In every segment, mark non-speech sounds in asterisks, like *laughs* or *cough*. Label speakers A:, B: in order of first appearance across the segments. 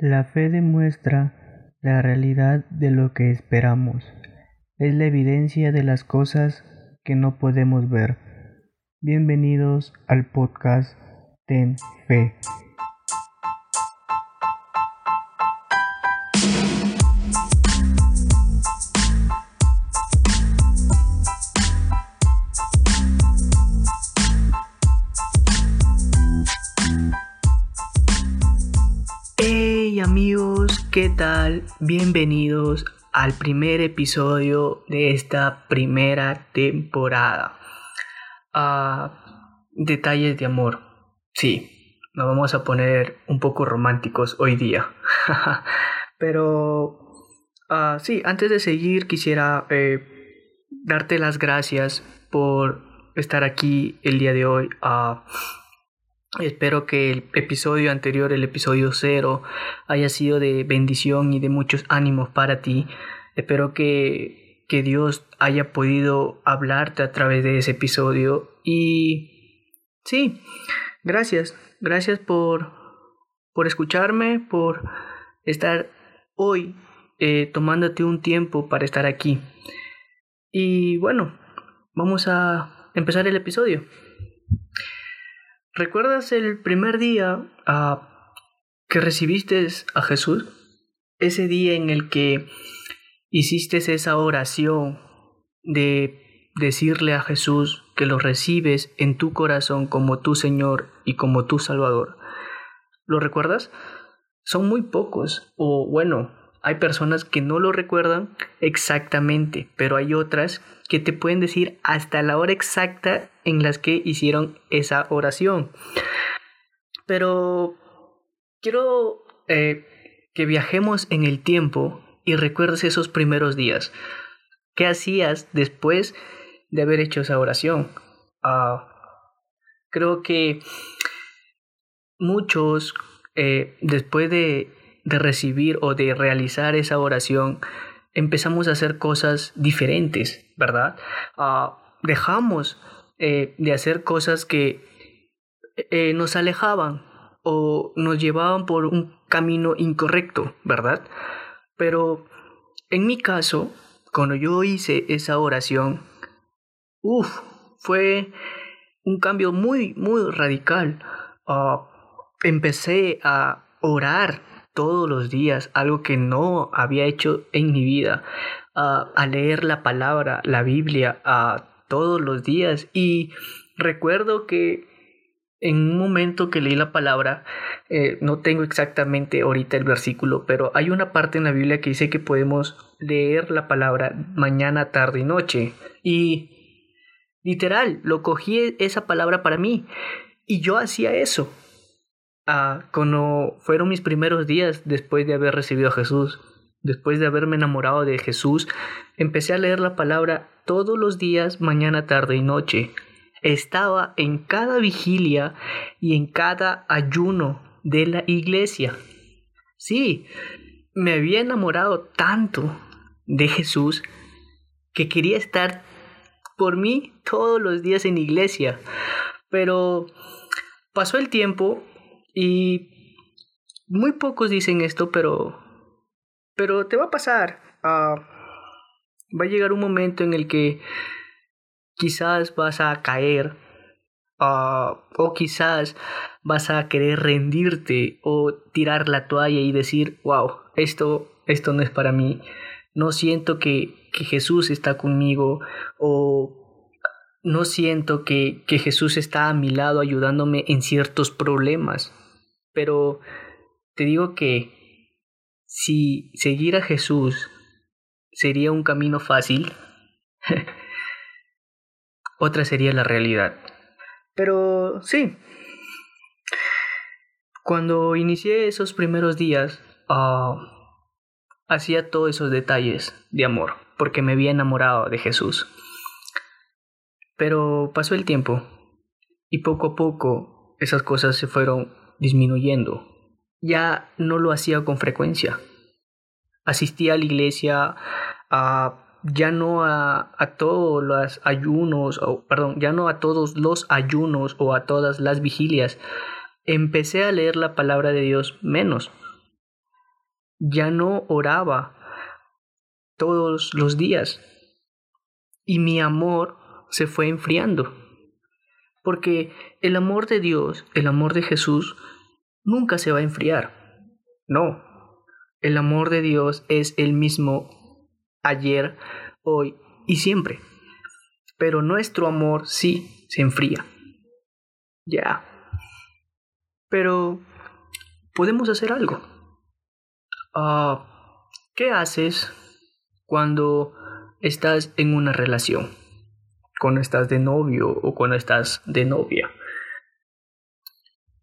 A: La fe demuestra la realidad de lo que esperamos. Es la evidencia de las cosas que no podemos ver. Bienvenidos al podcast Ten Fe. Bienvenidos al primer episodio de esta primera temporada. Ah, detalles de amor. Sí, nos vamos a poner un poco románticos hoy día. *laughs* Pero uh, sí, antes de seguir quisiera eh, darte las gracias por estar aquí el día de hoy. Uh, Espero que el episodio anterior, el episodio cero, haya sido de bendición y de muchos ánimos para ti. Espero que, que Dios haya podido hablarte a través de ese episodio. Y sí, gracias. Gracias por, por escucharme, por estar hoy eh, tomándote un tiempo para estar aquí. Y bueno, vamos a empezar el episodio. ¿Recuerdas el primer día ah, que recibiste a Jesús? Ese día en el que hiciste esa oración de decirle a Jesús que lo recibes en tu corazón como tu Señor y como tu Salvador. ¿Lo recuerdas? Son muy pocos, o bueno, hay personas que no lo recuerdan exactamente, pero hay otras que te pueden decir hasta la hora exacta en las que hicieron esa oración. Pero quiero eh, que viajemos en el tiempo y recuerdes esos primeros días. ¿Qué hacías después de haber hecho esa oración? Ah, creo que muchos, eh, después de de recibir o de realizar esa oración, empezamos a hacer cosas diferentes, ¿verdad? Ah, dejamos eh, de hacer cosas que eh, nos alejaban o nos llevaban por un camino incorrecto, ¿verdad? Pero en mi caso, cuando yo hice esa oración, uff, fue un cambio muy, muy radical. Ah, empecé a orar todos los días, algo que no había hecho en mi vida, a leer la palabra, la Biblia, a todos los días. Y recuerdo que en un momento que leí la palabra, eh, no tengo exactamente ahorita el versículo, pero hay una parte en la Biblia que dice que podemos leer la palabra mañana, tarde y noche. Y literal, lo cogí esa palabra para mí. Y yo hacía eso cuando fueron mis primeros días después de haber recibido a Jesús, después de haberme enamorado de Jesús, empecé a leer la palabra todos los días, mañana, tarde y noche. Estaba en cada vigilia y en cada ayuno de la iglesia. Sí, me había enamorado tanto de Jesús que quería estar por mí todos los días en iglesia. Pero pasó el tiempo y muy pocos dicen esto, pero, pero te va a pasar. Ah, va a llegar un momento en el que quizás vas a caer ah, o quizás vas a querer rendirte o tirar la toalla y decir, wow, esto, esto no es para mí. No siento que, que Jesús está conmigo o no siento que, que Jesús está a mi lado ayudándome en ciertos problemas. Pero te digo que si seguir a Jesús sería un camino fácil, *laughs* otra sería la realidad. Pero sí, cuando inicié esos primeros días, ah, hacía todos esos detalles de amor, porque me había enamorado de Jesús. Pero pasó el tiempo y poco a poco esas cosas se fueron disminuyendo. Ya no lo hacía con frecuencia. Asistía a la iglesia a ya no a, a todos los ayunos, o, perdón, ya no a todos los ayunos o a todas las vigilias. Empecé a leer la palabra de Dios menos. ya no oraba todos los días y mi amor se fue enfriando. Porque el amor de Dios, el amor de Jesús, nunca se va a enfriar. No, el amor de Dios es el mismo ayer, hoy y siempre. Pero nuestro amor sí se enfría. Ya. Pero podemos hacer algo. Ah, ¿Qué haces cuando estás en una relación? Cuando estás de novio o cuando estás de novia.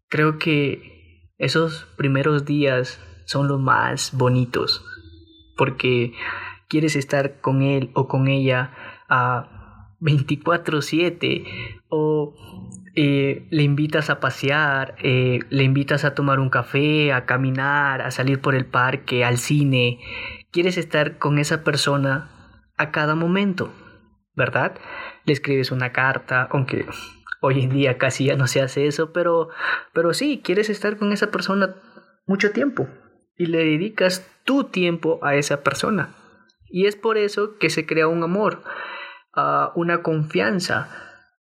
A: Creo que esos primeros días son los más bonitos porque quieres estar con él o con ella a 24/7 o eh, le invitas a pasear, eh, le invitas a tomar un café, a caminar, a salir por el parque, al cine. Quieres estar con esa persona a cada momento, ¿verdad? le escribes una carta, aunque hoy en día casi ya no se hace eso, pero, pero sí, quieres estar con esa persona mucho tiempo y le dedicas tu tiempo a esa persona. Y es por eso que se crea un amor, uh, una confianza,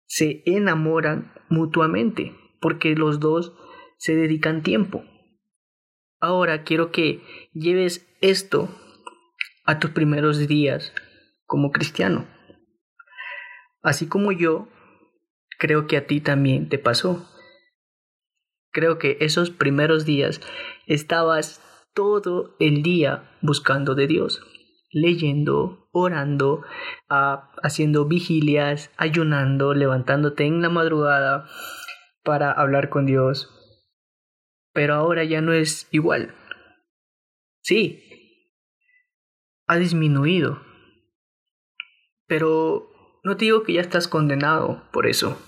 A: se enamoran mutuamente, porque los dos se dedican tiempo. Ahora quiero que lleves esto a tus primeros días como cristiano. Así como yo, creo que a ti también te pasó. Creo que esos primeros días estabas todo el día buscando de Dios, leyendo, orando, ah, haciendo vigilias, ayunando, levantándote en la madrugada para hablar con Dios. Pero ahora ya no es igual. Sí, ha disminuido. Pero no te digo que ya estás condenado por eso.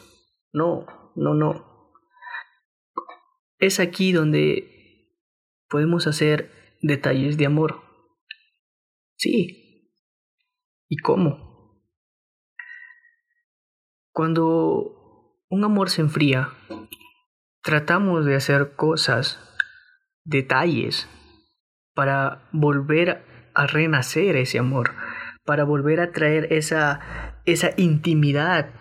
A: No, no, no. Es aquí donde podemos hacer detalles de amor. Sí. ¿Y cómo? Cuando un amor se enfría, tratamos de hacer cosas, detalles, para volver a renacer ese amor, para volver a traer esa esa intimidad.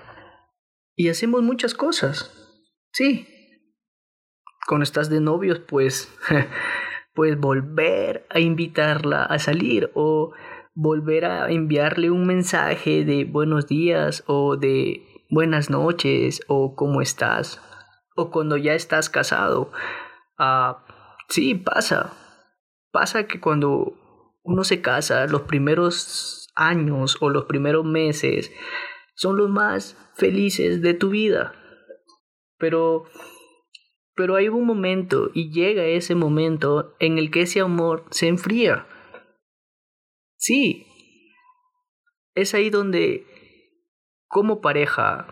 A: Y hacemos muchas cosas. Sí. Cuando estás de novios, pues, *laughs* pues volver a invitarla a salir o volver a enviarle un mensaje de buenos días o de buenas noches o cómo estás. O cuando ya estás casado. Ah, sí, pasa. Pasa que cuando uno se casa, los primeros años o los primeros meses son los más felices de tu vida. Pero pero hay un momento y llega ese momento en el que ese amor se enfría. Sí. Es ahí donde como pareja,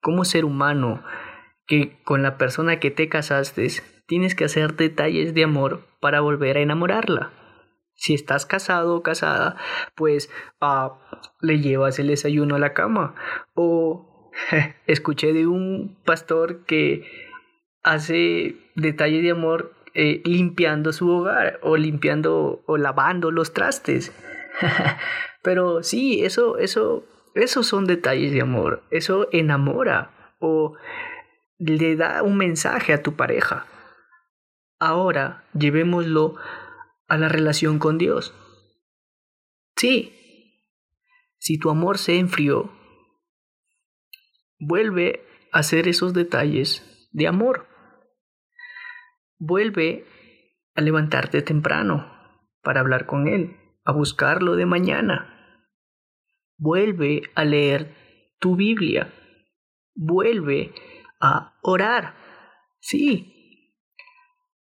A: como ser humano, que con la persona que te casaste, tienes que hacer detalles de amor para volver a enamorarla. Si estás casado o casada, pues uh, le llevas el desayuno a la cama. O *laughs* escuché de un pastor que hace detalles de amor eh, limpiando su hogar o limpiando o lavando los trastes. *laughs* Pero sí, eso, eso, esos son detalles de amor. Eso enamora o le da un mensaje a tu pareja. Ahora llevémoslo a la relación con Dios. Sí, si tu amor se enfrió, vuelve a hacer esos detalles de amor. Vuelve a levantarte temprano para hablar con Él, a buscarlo de mañana. Vuelve a leer tu Biblia. Vuelve a orar. Sí,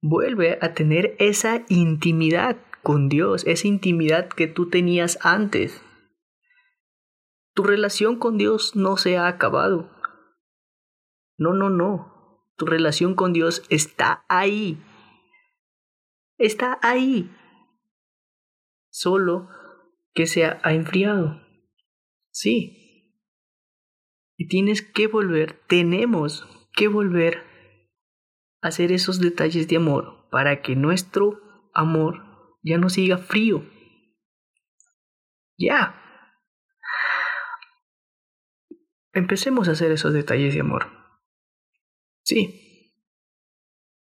A: Vuelve a tener esa intimidad con Dios, esa intimidad que tú tenías antes. Tu relación con Dios no se ha acabado. No, no, no. Tu relación con Dios está ahí. Está ahí. Solo que se ha enfriado. Sí. Y tienes que volver, tenemos que volver hacer esos detalles de amor para que nuestro amor ya no siga frío. Ya. Empecemos a hacer esos detalles de amor. Sí.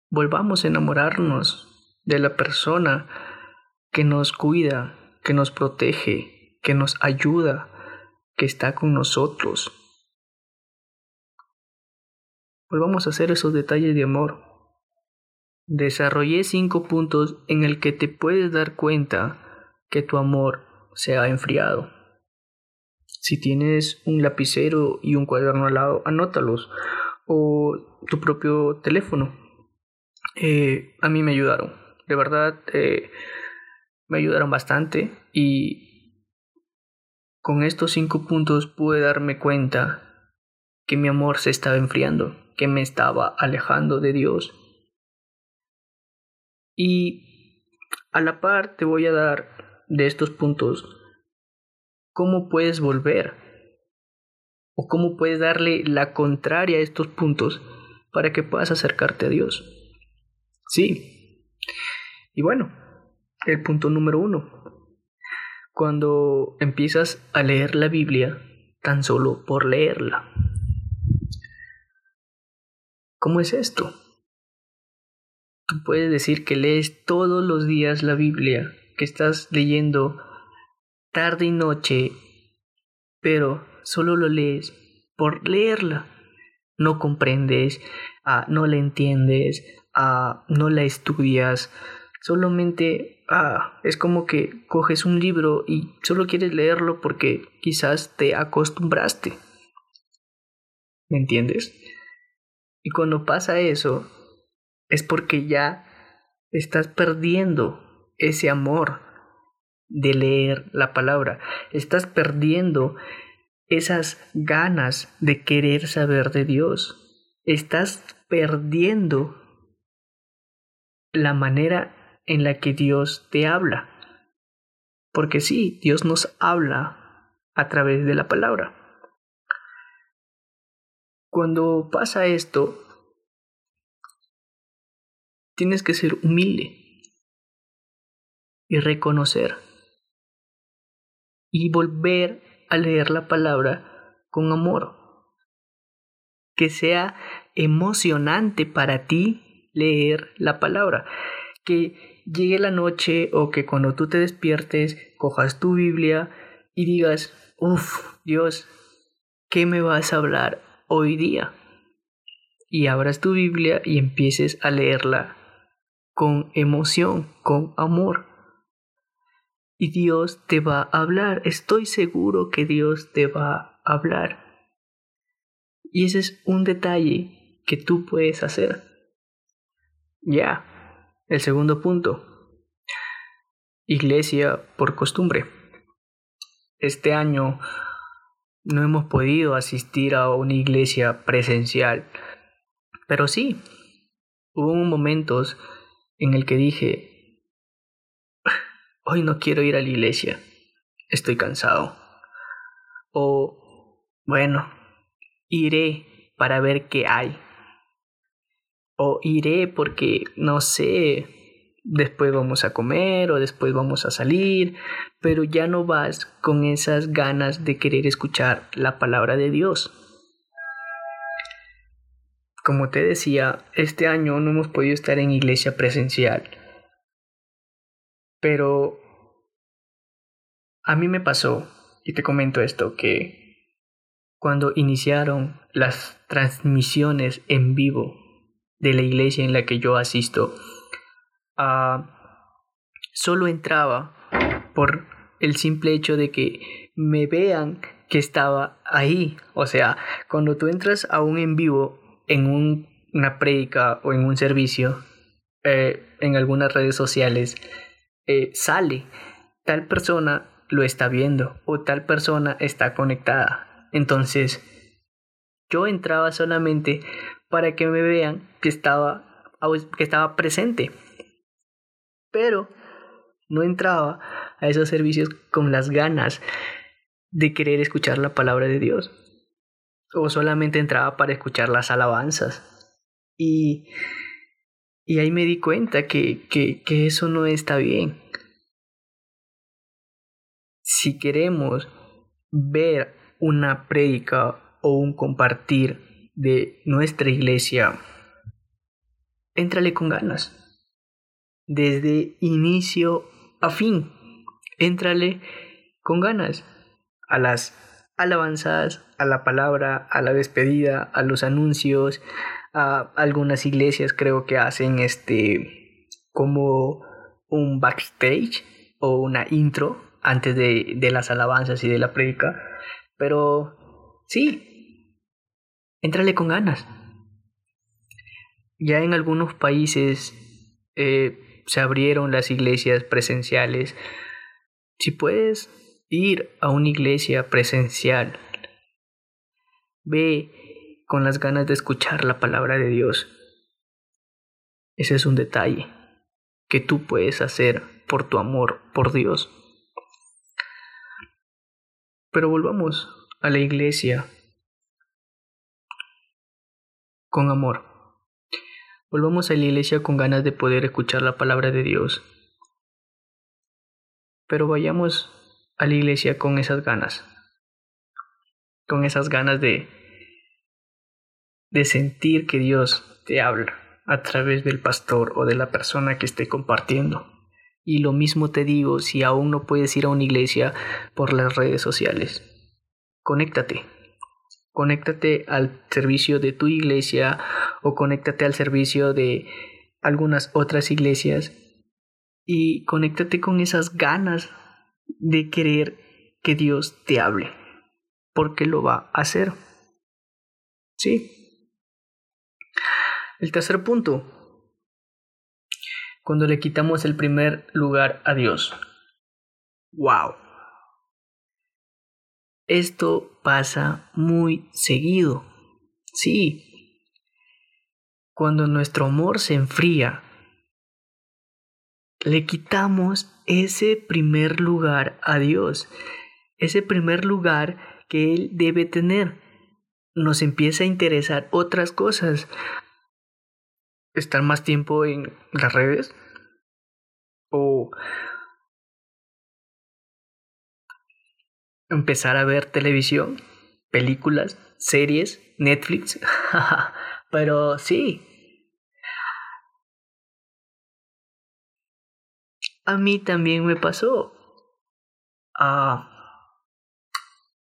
A: Volvamos a enamorarnos de la persona que nos cuida, que nos protege, que nos ayuda, que está con nosotros. Volvamos a hacer esos detalles de amor. Desarrollé cinco puntos en el que te puedes dar cuenta que tu amor se ha enfriado. Si tienes un lapicero y un cuaderno al lado, anótalos. O tu propio teléfono. Eh, a mí me ayudaron. De verdad, eh, me ayudaron bastante. Y con estos cinco puntos pude darme cuenta que mi amor se estaba enfriando, que me estaba alejando de Dios. Y a la par te voy a dar de estos puntos cómo puedes volver o cómo puedes darle la contraria a estos puntos para que puedas acercarte a Dios. Sí. Y bueno, el punto número uno. Cuando empiezas a leer la Biblia tan solo por leerla. ¿Cómo es esto? Tú puedes decir que lees todos los días la Biblia, que estás leyendo tarde y noche, pero solo lo lees por leerla. No comprendes, ah, no la entiendes, ah, no la estudias, solamente ah, es como que coges un libro y solo quieres leerlo porque quizás te acostumbraste. ¿Me entiendes? Y cuando pasa eso, es porque ya estás perdiendo ese amor de leer la palabra. Estás perdiendo esas ganas de querer saber de Dios. Estás perdiendo la manera en la que Dios te habla. Porque sí, Dios nos habla a través de la palabra. Cuando pasa esto, tienes que ser humilde y reconocer y volver a leer la palabra con amor. Que sea emocionante para ti leer la palabra. Que llegue la noche o que cuando tú te despiertes cojas tu Biblia y digas, uff, Dios, ¿qué me vas a hablar hoy día? Y abras tu Biblia y empieces a leerla con emoción, con amor y Dios te va a hablar. Estoy seguro que Dios te va a hablar. Y ese es un detalle que tú puedes hacer. Ya, el segundo punto. Iglesia por costumbre. Este año no hemos podido asistir a una iglesia presencial, pero sí, hubo momentos en el que dije, hoy no quiero ir a la iglesia, estoy cansado. O, bueno, iré para ver qué hay. O iré porque, no sé, después vamos a comer o después vamos a salir, pero ya no vas con esas ganas de querer escuchar la palabra de Dios. Como te decía, este año no hemos podido estar en iglesia presencial pero a mí me pasó, y te comento esto, que cuando iniciaron las transmisiones en vivo de la iglesia en la que yo asisto, uh, solo entraba por el simple hecho de que me vean que estaba ahí. O sea, cuando tú entras a un en vivo en una prédica o en un servicio, eh, en algunas redes sociales, eh, sale, tal persona lo está viendo o tal persona está conectada. Entonces, yo entraba solamente para que me vean que estaba, que estaba presente. Pero no entraba a esos servicios con las ganas de querer escuchar la palabra de Dios. O solamente entraba para escuchar las alabanzas. Y y ahí me di cuenta que, que, que eso no está bien. si queremos ver una prédica o un compartir de nuestra iglesia, éntrale con ganas. Desde inicio a fin, éntrale con ganas a las alabanzas, a la palabra, a la despedida, a los anuncios, a algunas iglesias creo que hacen este como un backstage o una intro antes de, de las alabanzas y de la predica. Pero sí, entrale con ganas. Ya en algunos países eh, se abrieron las iglesias presenciales. Si puedes ir a una iglesia presencial, ve con las ganas de escuchar la palabra de Dios. Ese es un detalle que tú puedes hacer por tu amor por Dios. Pero volvamos a la iglesia con amor. Volvamos a la iglesia con ganas de poder escuchar la palabra de Dios. Pero vayamos a la iglesia con esas ganas. Con esas ganas de de sentir que Dios te habla a través del pastor o de la persona que esté compartiendo. Y lo mismo te digo si aún no puedes ir a una iglesia por las redes sociales. Conéctate. Conéctate al servicio de tu iglesia o conéctate al servicio de algunas otras iglesias y conéctate con esas ganas de querer que Dios te hable, porque lo va a hacer. ¿Sí? El tercer punto, cuando le quitamos el primer lugar a Dios. ¡Wow! Esto pasa muy seguido. Sí. Cuando nuestro amor se enfría, le quitamos ese primer lugar a Dios, ese primer lugar que Él debe tener. Nos empieza a interesar otras cosas, estar más tiempo en las redes o empezar a ver televisión, películas, series, Netflix. *laughs* Pero sí. A mí también me pasó. Ah,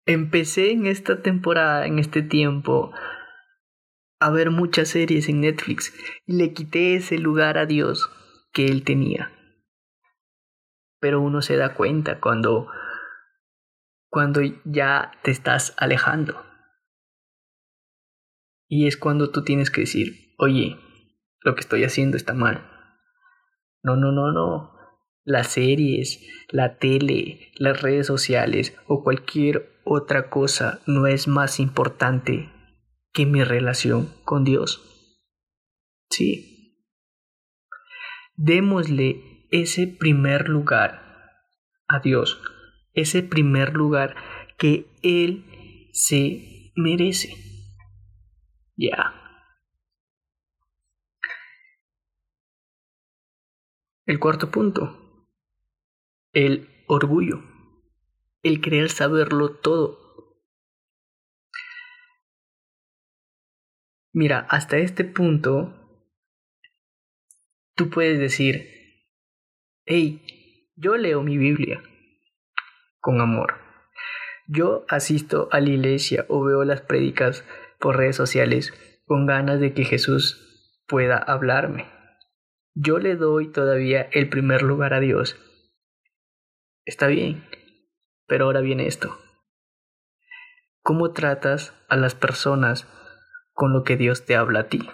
A: empecé en esta temporada, en este tiempo, a ver muchas series en Netflix y le quité ese lugar a Dios que él tenía. Pero uno se da cuenta cuando cuando ya te estás alejando. Y es cuando tú tienes que decir, "Oye, lo que estoy haciendo está mal." No, no, no, no. Las series, la tele, las redes sociales o cualquier otra cosa no es más importante que mi relación con Dios. Sí. Démosle ese primer lugar a Dios, ese primer lugar que Él se merece. Ya. El cuarto punto. El orgullo. El querer saberlo todo Mira, hasta este punto, tú puedes decir, hey, yo leo mi Biblia con amor. Yo asisto a la iglesia o veo las prédicas por redes sociales con ganas de que Jesús pueda hablarme. Yo le doy todavía el primer lugar a Dios. Está bien, pero ahora viene esto. ¿Cómo tratas a las personas con lo que Dios te habla a ti.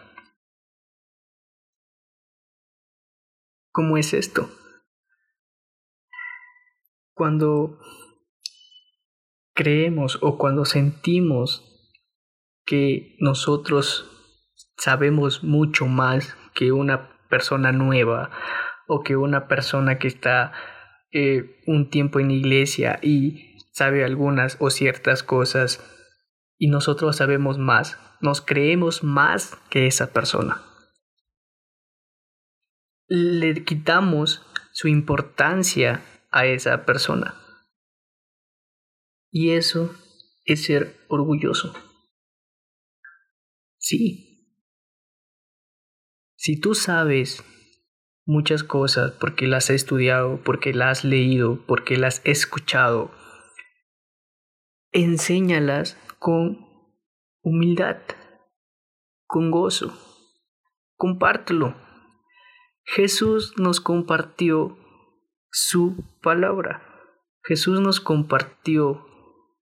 A: ¿Cómo es esto? Cuando creemos o cuando sentimos que nosotros sabemos mucho más que una persona nueva o que una persona que está eh, un tiempo en iglesia y sabe algunas o ciertas cosas y nosotros sabemos más, nos creemos más que esa persona. Le quitamos su importancia a esa persona. Y eso es ser orgulloso. Sí. Si tú sabes muchas cosas porque las has estudiado, porque las has leído, porque las has escuchado, enséñalas con humildad, con gozo. Compártelo. Jesús nos compartió su palabra. Jesús nos compartió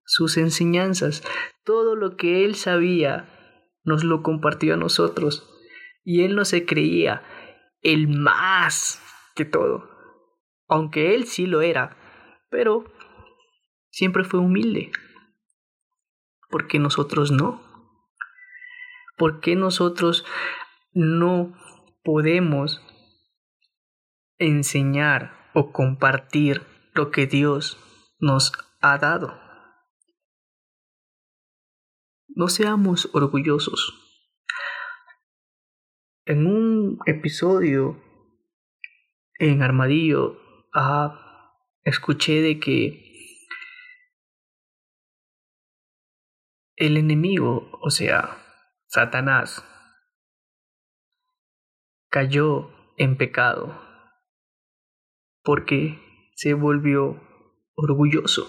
A: sus enseñanzas. Todo lo que él sabía nos lo compartió a nosotros. Y él no se creía el más que todo. Aunque él sí lo era. Pero siempre fue humilde. Porque nosotros no. ¿Por qué nosotros no podemos enseñar o compartir lo que Dios nos ha dado? No seamos orgullosos. En un episodio en Armadillo ah, escuché de que el enemigo, o sea, Satanás, cayó en pecado porque se volvió orgulloso.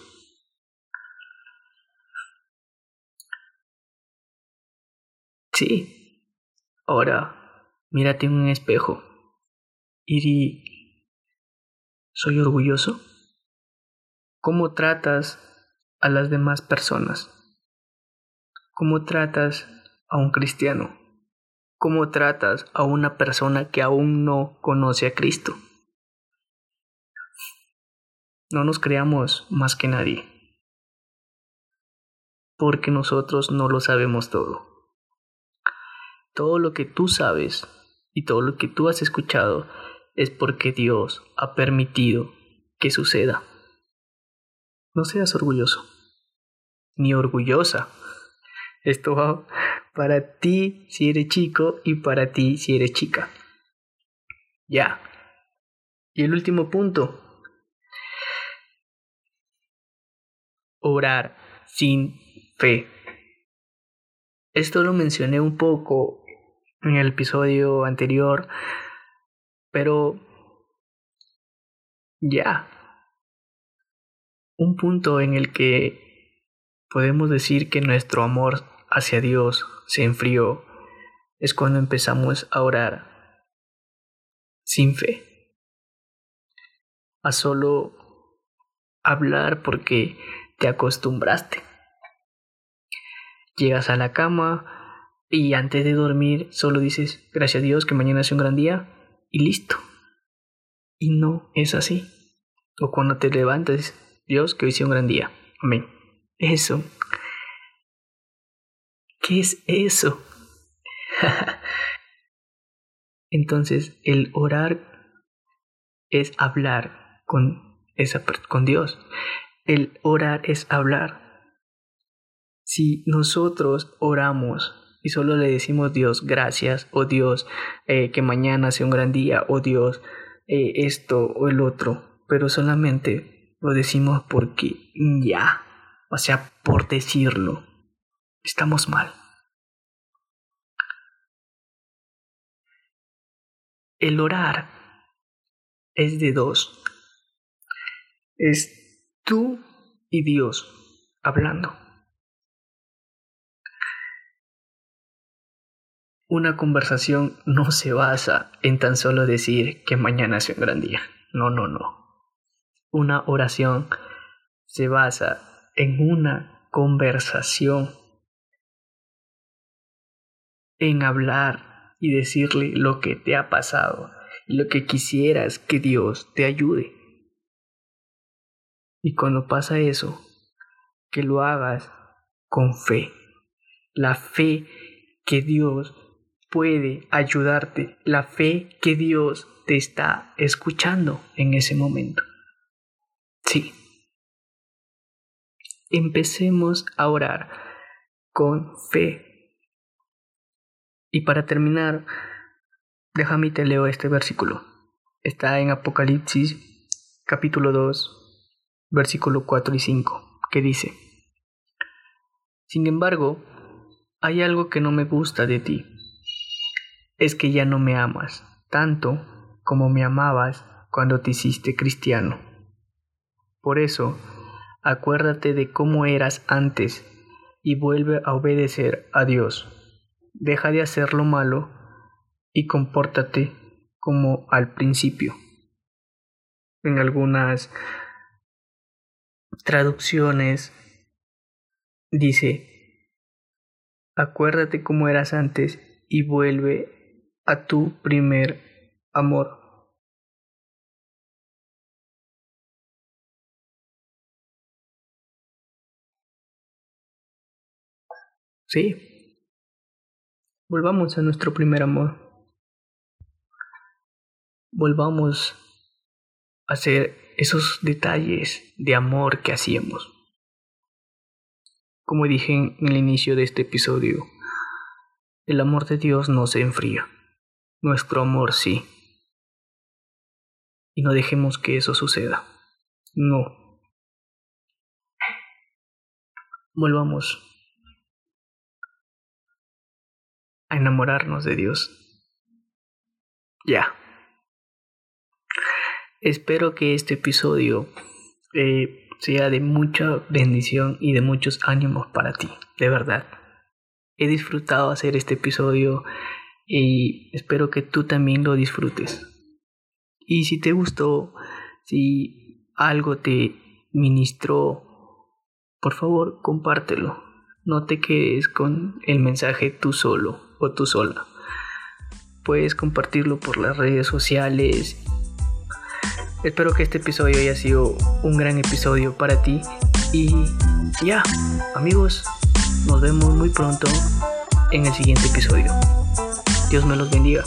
A: Sí. Ahora, mírate en un espejo y di, ¿soy orgulloso? ¿Cómo tratas a las demás personas? ¿Cómo tratas a un cristiano? ¿Cómo tratas a una persona que aún no conoce a Cristo? No nos creamos más que nadie, porque nosotros no lo sabemos todo todo lo que tú sabes y todo lo que tú has escuchado es porque Dios ha permitido que suceda. No seas orgulloso, ni orgullosa. Esto va para ti si eres chico y para ti si eres chica. Ya. Y el último punto. Orar sin fe. Esto lo mencioné un poco en el episodio anterior, pero ya, un punto en el que podemos decir que nuestro amor hacia Dios se enfrió es cuando empezamos a orar sin fe, a solo hablar porque te acostumbraste. Llegas a la cama, y antes de dormir solo dices, gracias a Dios que mañana es un gran día y listo. Y no es así. O cuando te levantas, Dios que hoy sea un gran día. Amén. Eso. ¿Qué es eso? *laughs* Entonces, el orar es hablar con, esa, con Dios. El orar es hablar. Si nosotros oramos y solo le decimos Dios gracias o Dios eh, que mañana sea un gran día o Dios eh, esto o el otro, pero solamente lo decimos porque ya, o sea, por decirlo, estamos mal. El orar es de dos. Es tú y Dios hablando. Una conversación no se basa en tan solo decir que mañana es un gran día. No, no, no. Una oración se basa en una conversación, en hablar y decirle lo que te ha pasado y lo que quisieras que Dios te ayude. Y cuando pasa eso, que lo hagas con fe. La fe que Dios puede ayudarte, la fe que Dios te está escuchando en ese momento. Sí. Empecemos a orar con fe. Y para terminar, déjame te leo este versículo. Está en Apocalipsis capítulo 2, versículo 4 y 5, que dice, Sin embargo, hay algo que no me gusta de ti. Es que ya no me amas tanto como me amabas cuando te hiciste cristiano. Por eso, acuérdate de cómo eras antes y vuelve a obedecer a Dios. Deja de hacer lo malo y compórtate como al principio. En algunas traducciones dice, acuérdate cómo eras antes y vuelve a tu primer amor. Sí. Volvamos a nuestro primer amor. Volvamos a hacer esos detalles de amor que hacíamos. Como dije en el inicio de este episodio, el amor de Dios no se enfría. Nuestro amor sí. Y no dejemos que eso suceda. No. Volvamos a enamorarnos de Dios. Ya. Espero que este episodio eh, sea de mucha bendición y de muchos ánimos para ti, de verdad. He disfrutado hacer este episodio y espero que tú también lo disfrutes. Y si te gustó, si algo te ministró, por favor compártelo. No te quedes con el mensaje tú solo o tú sola. Puedes compartirlo por las redes sociales. Espero que este episodio haya sido un gran episodio para ti. Y ya, amigos, nos vemos muy pronto en el siguiente episodio. Dios me los bendiga.